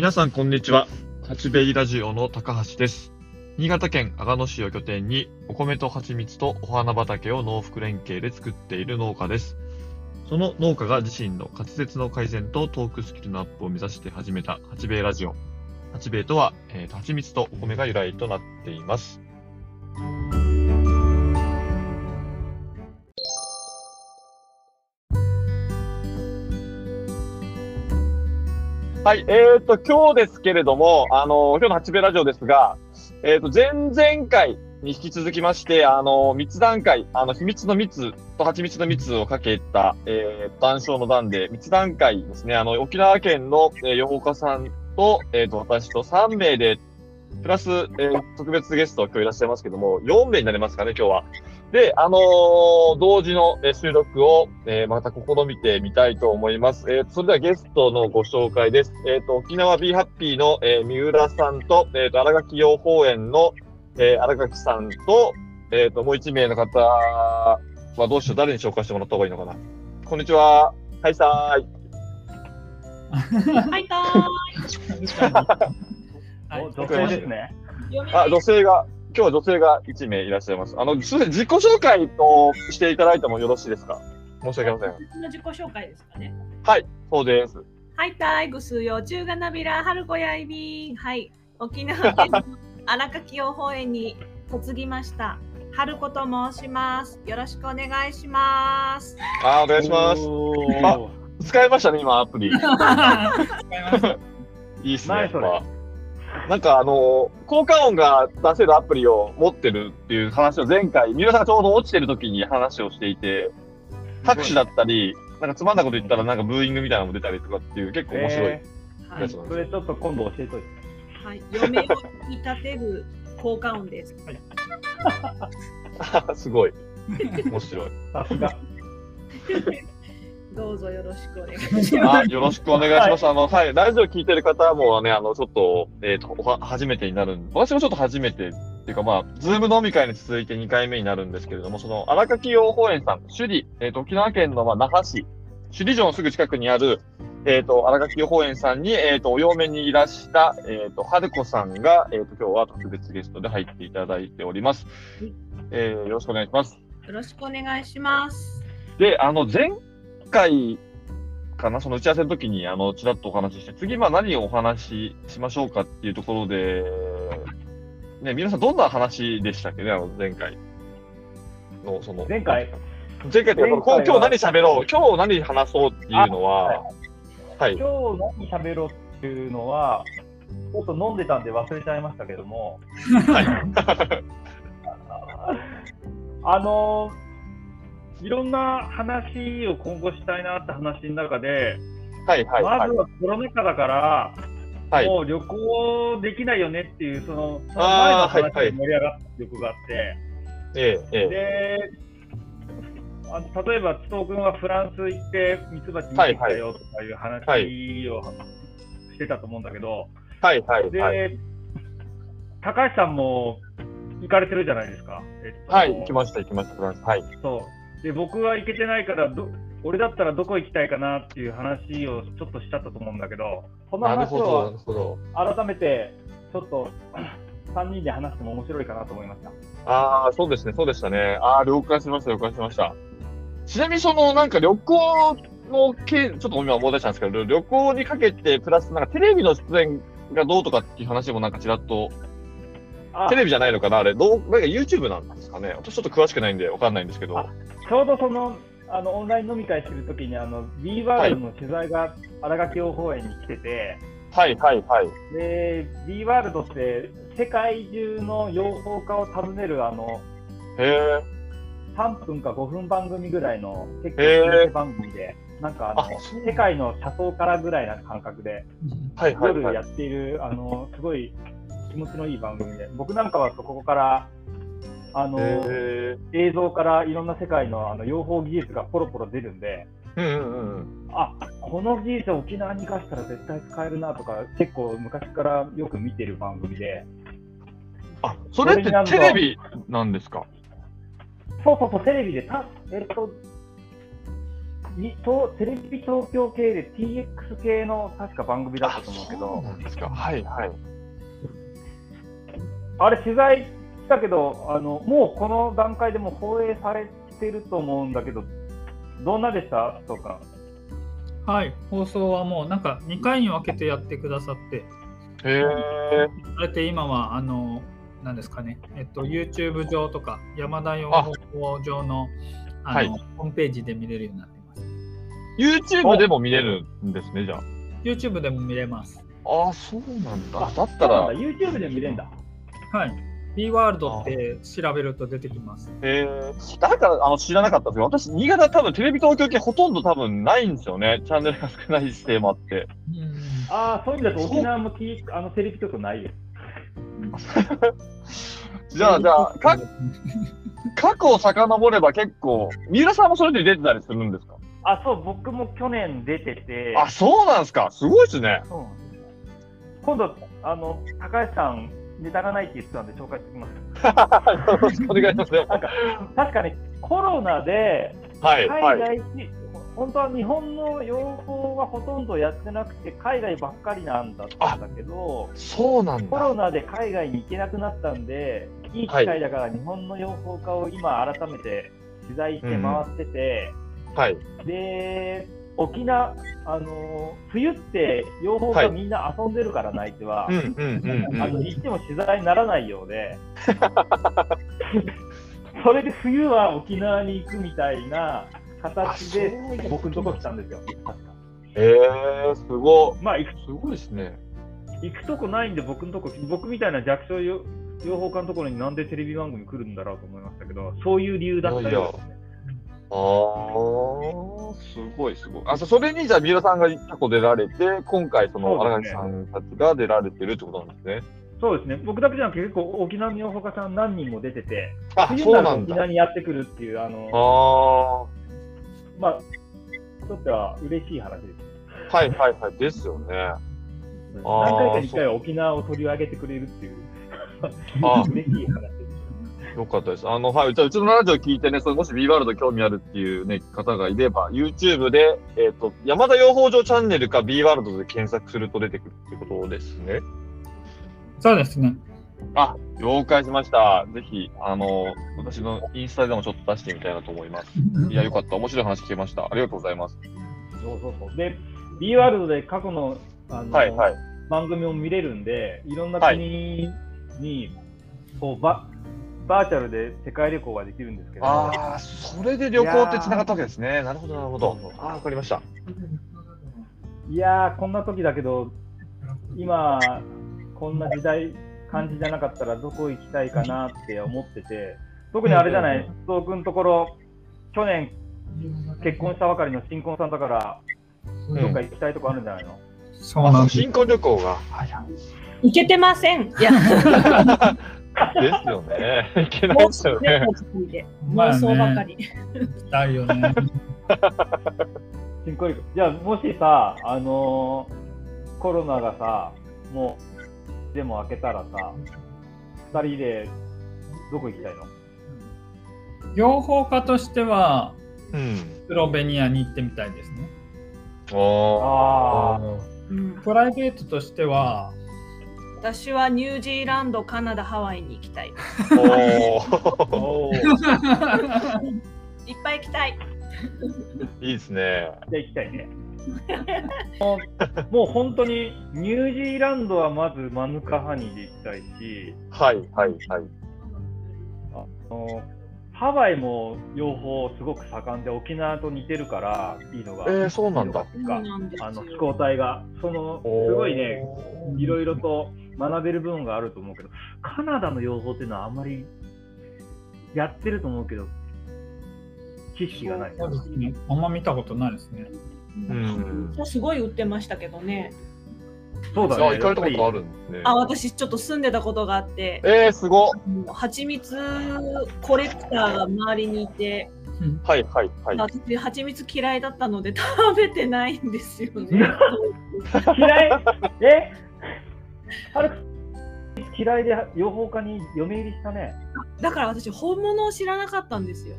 皆さん、こんにちは。八兵衛ラジオの高橋です。新潟県阿賀野市を拠点に、お米と蜂蜜とお花畑を農福連携で作っている農家です。その農家が自身の滑舌の改善とトークスキルのアップを目指して始めた八兵衛ラジオ。八兵衛とは、えー、蜂蜜とお米が由来となっています。はい、えっ、と、今日ですけれども、あの、今日の八兵衛ラジオですが、えっ、と、前々回に引き続きまして、あの、密談会、あの、秘密の蜜と蜂蜜の蜜をかけた、えー、談笑の段で、密談会ですね、あの、沖縄県の、えー、予報家さんと、えっ、と、私と3名で、プラス、え、特別ゲスト今日いらっしゃいますけども、4名になりますかね、今日は。で、あのー、同時の収録を、えー、また試みてみたいと思います。えー、それではゲストのご紹介です。えっ、と、沖縄 B ハッピーの、え三浦さんと、えっ、と、荒垣養蜂園の、え荒垣さんと、えっ、と、もう1名の方はどうしよう、誰に紹介してもらった方がいいのかな。こんにちは。はいさーい。はいたーい。女性ですね。あ、女性が。今日は女性が1名いらっしゃいます。あの、すみません、自己紹介をしていただいてもよろしいですか？申し訳ありません。私の自己紹介ですかね。はい、そうです。はい、たいぐすよ、中がなびら、はるこやいびん。はい、沖縄県の荒垣養蜂園に嫁ぎました。春子と申します。よろしくお願いします。あ、お願いします。あ、使いましたね、今、アプリ。いいっすね。なんかあの、効果音が出せるアプリを持ってるっていう話を前回、三浦さんがちょうど落ちてる時に話をしていて、拍手だったり、なんかつまんないこと言ったらなんかブーイングみたいなのも出たりとかっていう結構面白いやつなんです、それちょっと今度教えといて。はい、嫁を引き立てる効果音です。すごい。面白い。さすが。どうぞよろしくお願いします。あ、よろしくお願いします。はい、あの、はい、ラジオ聞いてる方もね、あの、ちょっと、えっ、ー、と、初めてになるん私もちょっと初めてっていうか、まあ、ズーム飲み会に続いて2回目になるんですけれども、その、荒垣養蜂園さん、首里、えっ、ー、と、沖縄県の、まあ、那覇市、首里城のすぐ近くにある、えっ、ー、と、荒垣養蜂園さんに、えっ、と、お嫁にいらした、えっ、と、春子さんが、えっ、と、今日は特別ゲストで入っていただいております。えー、よろしくお願いします。よろしくお願いします。で、あの、前回、かな、その打ち合わせの時に、あの、ちらっとお話しして、次、まあ何をお話ししましょうかっていうところで、ね、皆さんどんな話でしたっけね、あの、前回の、その。前回前回って今日何喋ろう、今日何話そうっていうのは、はい。はい、今日何喋ろうっていうのは、ちょっと飲んでたんで忘れちゃいましたけども、はい。あのいろんな話を今後したいなって話の中で、はいはい、はい、まずはコロナ禍だから、はい、もう旅行できないよねっていう、そのその前の話で盛り上がった旅行があって、ええ、であの例えば、津藤君はフランス行って、ミツバチ見てきたよとかいう話をしてたと思うんだけど、はいはい、で、高橋さんも行かれてるじゃないですか。えっと、はい、行きました、行きました、フランス。はい。そう。で、僕は行けてないからど、俺だったらどこ行きたいかなっていう話をちょっとしちゃったと思うんだけど、その話を改めて、ちょっと 3人で話しても面白いかなと思いました。ああ、そうですね、そうでしたね。ああ、了解しました、了解しました。ちなみにその、なんか旅行の件、ちょっと今思い出したんですけど、旅行にかけて、プラスなんかテレビの出演がどうとかっていう話もなんかちらっとテレビじゃないのかなあれ、どう、なんか YouTube なんですかね。私ちょっと詳しくないんでわかんないんですけど。ちょうどその、あの、オンライン飲み会するときに、あの、B ワールドの取材が荒垣養蜂園に来てて、はい。はい。はい。で、B ワールドって、世界中の養蜂家を訪ねる、あの、へ3分か5分番組ぐらいの、結構番組で、なんかあの世界の車窓からぐらいな感覚で、はい。はい。はい、夜やっている、あの、すごい気持ちのいい番組で、僕なんかはそこから、あの映像からいろんな世界のあの養蜂技術がポロポロ出るんで、うんうんうん、あこの技術を沖縄に生かしたら絶対使えるなとか、結構昔からよく見てる番組で。あそれってテレビなんですか？そうそうそう、テレビで、たえっと、にとテレビ東京系で TX 系の確か番組だったと思うけど、なんですか。はいはい。あれ取材したけど、あのもうこの段階でも放映されてると思うんだけど、どんなでした？とか。はい、放送はもうなんか2回に分けてやってくださって、へえ。あれって今はあの、なんですかね、えっと、YouTube 上とか、山田養蜂上のあの、はいホームページで見れるようになってます。YouTube でも見れるんですね、じゃあ。YouTube でも見れます。ああ、そうなんだ。だったらそうなんだ、、YouTube で見れるんだ。はい。B ワールドって調べると出てきます。へえ。だから、あの、知らなかったんですけど、私、新潟多分テレビ東京系ほとんど多分ないんですよね。チャンネルが少ないせいもあって。うんああ、そういう意味だと沖縄もきあのテレビ局ないよ。じゃあ、じゃあ、か、過去を遡れば結構、三浦さんもそれで出てたりするんですか？あ、そう、僕も去年出てて、あ、そうなんですか。すごいですね。今度、あの、高橋さん、ネタがないって言ってたんで紹介しておきます。よろしくお願いします。なんか、確かにコロナで、はい、海はい。外し、本当は日本の養蜂はほとんどやってなくて、海外ばっかりなんだったんだけど、そうなんだ。コロナで海外に行けなくなったんで、いい機会だから日本の養蜂家を今改めて取材して回ってて、はい。で、沖縄、あのー冬って養蜂はい家みんな遊んでるから、内地は。うん、うん、うん、あのうん。行っても取材にならないようで、それで冬は沖縄に行くみたいな形で僕のとこ来たんですよ。ええー、すごまあ行くい。すごいですね。行くとこないんで僕のとこ、僕みたいな弱小養養蜂家のところになんでテレビ番組来るんだろうと思いましたけど、そういう理由だったようですね。ああ、すごい、すごい。あ、そそれに、じゃあ、三浦さんが過去出られて、今回、その、荒垣さんたちが出られてるってことなんですね。そうですね、僕だけじゃなくて結構沖縄の養蜂家さん何人も出てて、あ、冬にそうなると沖縄にやってくるっていう、あのあまあ、とっては嬉しい話ですはいはいはい。ですよね。何回かに1回は沖縄を取り上げてくれるっていう、あ嬉しい話。よかったです。あの、はい。じゃあ、うちのラジオ聞いてね、そのもし B ワールド興味あるっていうね、方がいれば、YouTube で、えっ、と、山田養蜂場チャンネルか B ワールドで検索すると出てくるってことですね。そうですね。あ、了解しました。ぜひ、あの、私のインスタでもちょっと出してみたいなと思います。いや、よかった。面白い話聞けました。ありがとうございます。そうそうそう。で、B ワールドで過去のあの、はいはい。番組も見れるんで、いろんな国に、こうババーチャルで世界旅行ができるんですけど、ああ、それで旅行って繋がったわけですね。なるほど、なるほど。ああ、わかりました。いやー、こんな時だけど、今、こんな時代、感じじゃなかったらどこ行きたいかなって思ってて、特にあれじゃない、須藤君のところ、去年結婚したばかりの新婚さんだから、うんどっか行きたいとこあるんじゃないの、あ、そう、そうなんです。新婚旅行が。はいはい。いけてません。いや、ですよね。いけないですよね。妄想ばかり。だよね。新婚旅行じゃあ、もしさ、あのーコロナがさ、もう、でも開けたらさ、二人でどこ行きたいの？養蜂家としては、うん。スロベニアに行ってみたいですね。ああうんプライベートとしては、私はニュージーランド、カナダ、ハワイに行きたい。いっぱい行きたい。いいですね。じ行きたいね。もう もう本当にニュージーランドはまずマヌカハニーで行きたいし、はい、はい、はい。あのハワイも養蜂すごく盛んで沖縄と似てるからいいのが、えー、そうなんだ。そうかなんですよあの気候帯がそのすごいねいろいろと学べる部分があると思うけどカナダの養蜂っていうのはあんまりやってると思うけど知識がない。そうですね。あんま見たことないですね。うん。すごい売ってましたけどね。あ、そうだね。行かれたことあるんですね。あ、私ちょっと住んでたことがあって、えー、すごっ。蜂蜜コレクターが周りにいて、はい、はい、はい。私蜂蜜嫌いだったので食べてないんですよね。嫌い？え？はるか嫌いで養蜂家に嫁入りしたね。だから私本物を知らなかったんですよ。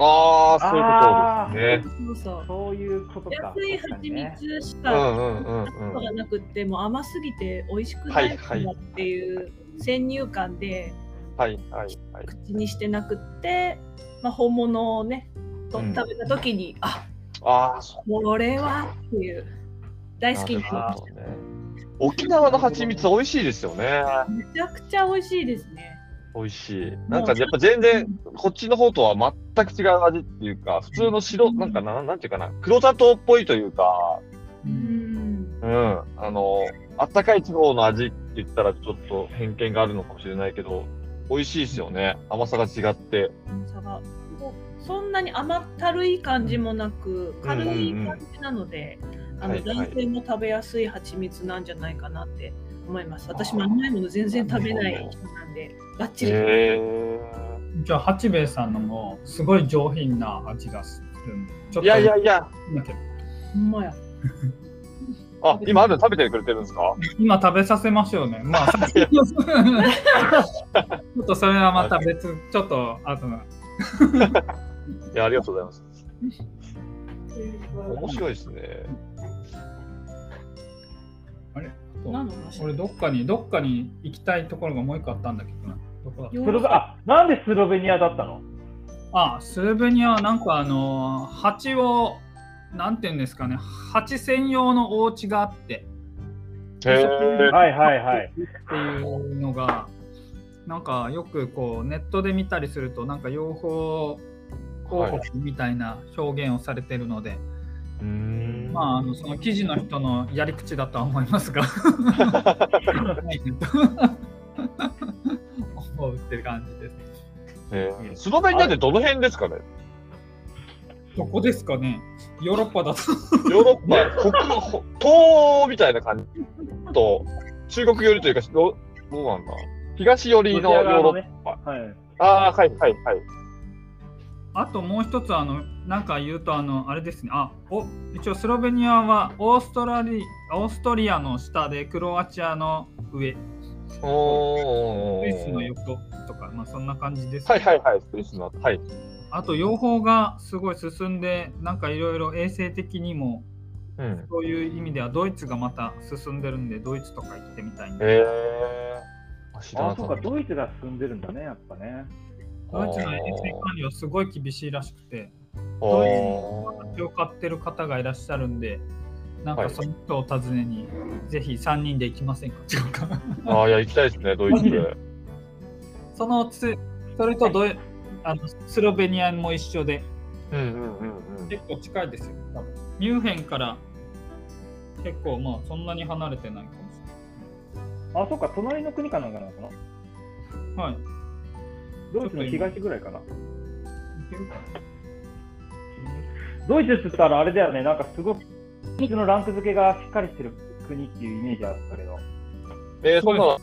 ああ、そういうことですね。そうそう。そういうことか。安い蜂蜜しかうんうんうんうん。がなくって、もう甘すぎて美味しくないっていう先入観ではいはいはい。口にしてなくって、まあ、本物をねとうん食べた時に、あああ、そこれはっていう大好きにな。沖縄の蜂蜜美味しいですよね。ためちゃくちゃ美味しいですね美味しい。なんかやっぱ全然こっちの方とは全く違う味っていうか、普通の白、なんかな、なんていうかな、黒砂糖っぽいというか、うん。うん、あの、あったかい地方の味って言ったらちょっと偏見があるのかもしれないけど、美味しいですよね。甘さが違って。甘さが。そんなに甘ったるい感じもなく軽い感じなので、あのはいはい。男性も食べやすい蜂蜜なんじゃないかなって思います。私も甘いもの全然食べない人なんでバッチリ、へえ。じゃあ八兵衛さんのもすごい上品な味がするんでちょっといやいやいや、ほんまや。あ、今あるの食べてくれてるんですか？今食べさせましょうね。まあさ ちょっとそれはまた別ちょっとあといや、ありがとうございます。面白いですね。何の話俺どっかにどっかに行きたいところがもう一個あったんだけどな。どこだった？ヨスロベあなんでスロベニアだったの？あスロベニアはなんかあの蜂をなんていうんですかね。蜂専用のお家があって。へえ。はいはいはい。っていうのがなんかよくこうネットで見たりするとなんか養蜂広告みたいな表現をされてるので、うーん。まああのその記事の人のやり口だとは思いますが思うって感じです。へースロベニアってどの辺ですかね？どこですかね？ヨーロッパだと。ヨーロッパ、北ほ東欧みたいな感じと、中国寄りというか、どどうなんだ？東寄りのヨーロッパ。はい。ああ、はいはいはい。あともう一つあのなんか言うとあのあれですねあお一応スロベニアはオーストラリオーストリアの下でクロアチアの上おスイスのー。横とかまあそんな感じです、はいはいはい、スイスの。はい。あと養蜂がすごい進んでなんかいろいろ衛生的にもうん。そういう意味ではドイツがまた進んでるんでドイツとか行ってみたいんでへえ。あ、知らあ。そうか、ドイツが進んでるんだね、やっぱね。ドイツの衛生管理はすごい厳しいらしくてあー。手を買ってる方がいらっしゃるんでなんはい。かその人を訪ねに、ぜひ3人で行きませんか？違うかあー、いや、行きたいですね、ドイツ。そのつそれとドイあのスロベニアも一緒でうんうんうんうん。結構近いですよ多分。ミュンヘンから結構まあそんなに離れてないかもしあ、そうか、隣の国かなんかなのかな？れないはいドイツの東ぐらいかな。いけるかなドイツって言ったらあれだよね、なんかすごく、ドイツのランク付けがしっかりしてる国っていうイメージあったけど、えー、そんなの、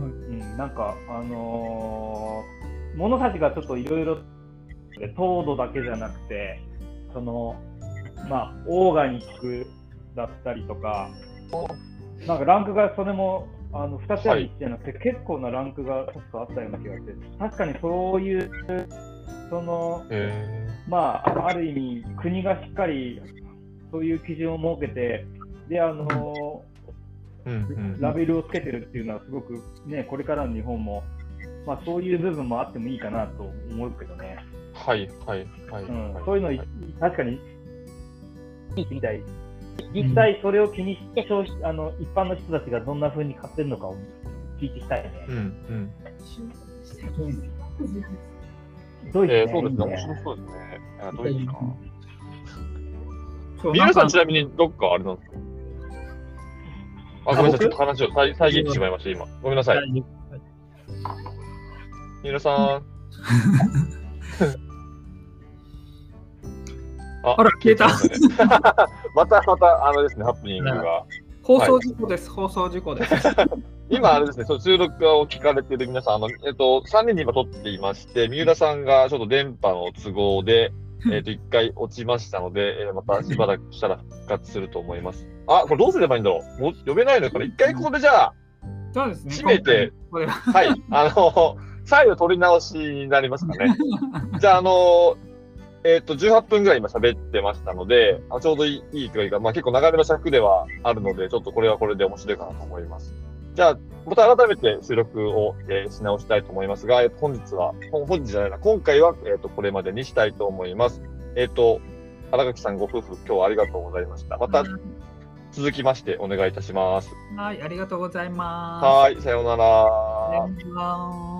うん、なんか、あのー物たちがちょっといろいろ、糖度だけじゃなくて、その、まあ、オーガニックだったりとか、なんかランクがそれも、あの2つやりじゃなくて、結構なランクがちょっとあったような気がして、確かにそういう、その、えまあ、ある意味、国がしっかりそういう基準を設けて、で、あのー、うんうん。ラベルをつけてるっていうのは、すごくね、これからの日本も、まあ、そういう部分もあってもいいかなと思うけどね、はいはいはい。うんはいそういうの、確かに、聞いてみたい。実際、それを気にして消費あの、一般の人たちがどんな風に買ってるのかを聞いていきたいね。うんうん。ドイツねえー、そうですね、面いい白そうですね。あドイツか。そう皆さんちなみにどっかあれなんですか？あ、ごめんなさい、ちょっと話を再再現してしまいました、今。ごめんなさい。三浦さん。ああら消えたましたねまたあのですね、ハプニングが。放送事故です、放送事故です。今、あれですね、そう収録を聞かれている皆さん、あの、えっと、3人に今撮っていまして、三浦さんがちょっと電波の都合で、えっと、一回落ちましたので、えーまたしばらくしたら復活すると思います。あ、これどうすればいいんだろうもう呼べないのかな一回ここでじゃあ、そうですね。閉めてこれははい、あの、再度取り直しになりますかね。じゃあ、あの、えっ、と、18分ぐらい今喋ってましたので、あちょうどいいいいというか、まあ結構長めの尺ではあるので、ちょっとこれはこれで面白いかなと思います。じゃあ、また改めて収録を、えーし直したいと思いますが、えっと本日は、本本日じゃないな、今回は、えっ、と、これまでにしたいと思います。えっ、と、荒垣さんご夫婦、今日はありがとうございました。また続きましてお願いいたします。はい、ありがとうございます。はい、さようなら。さようなら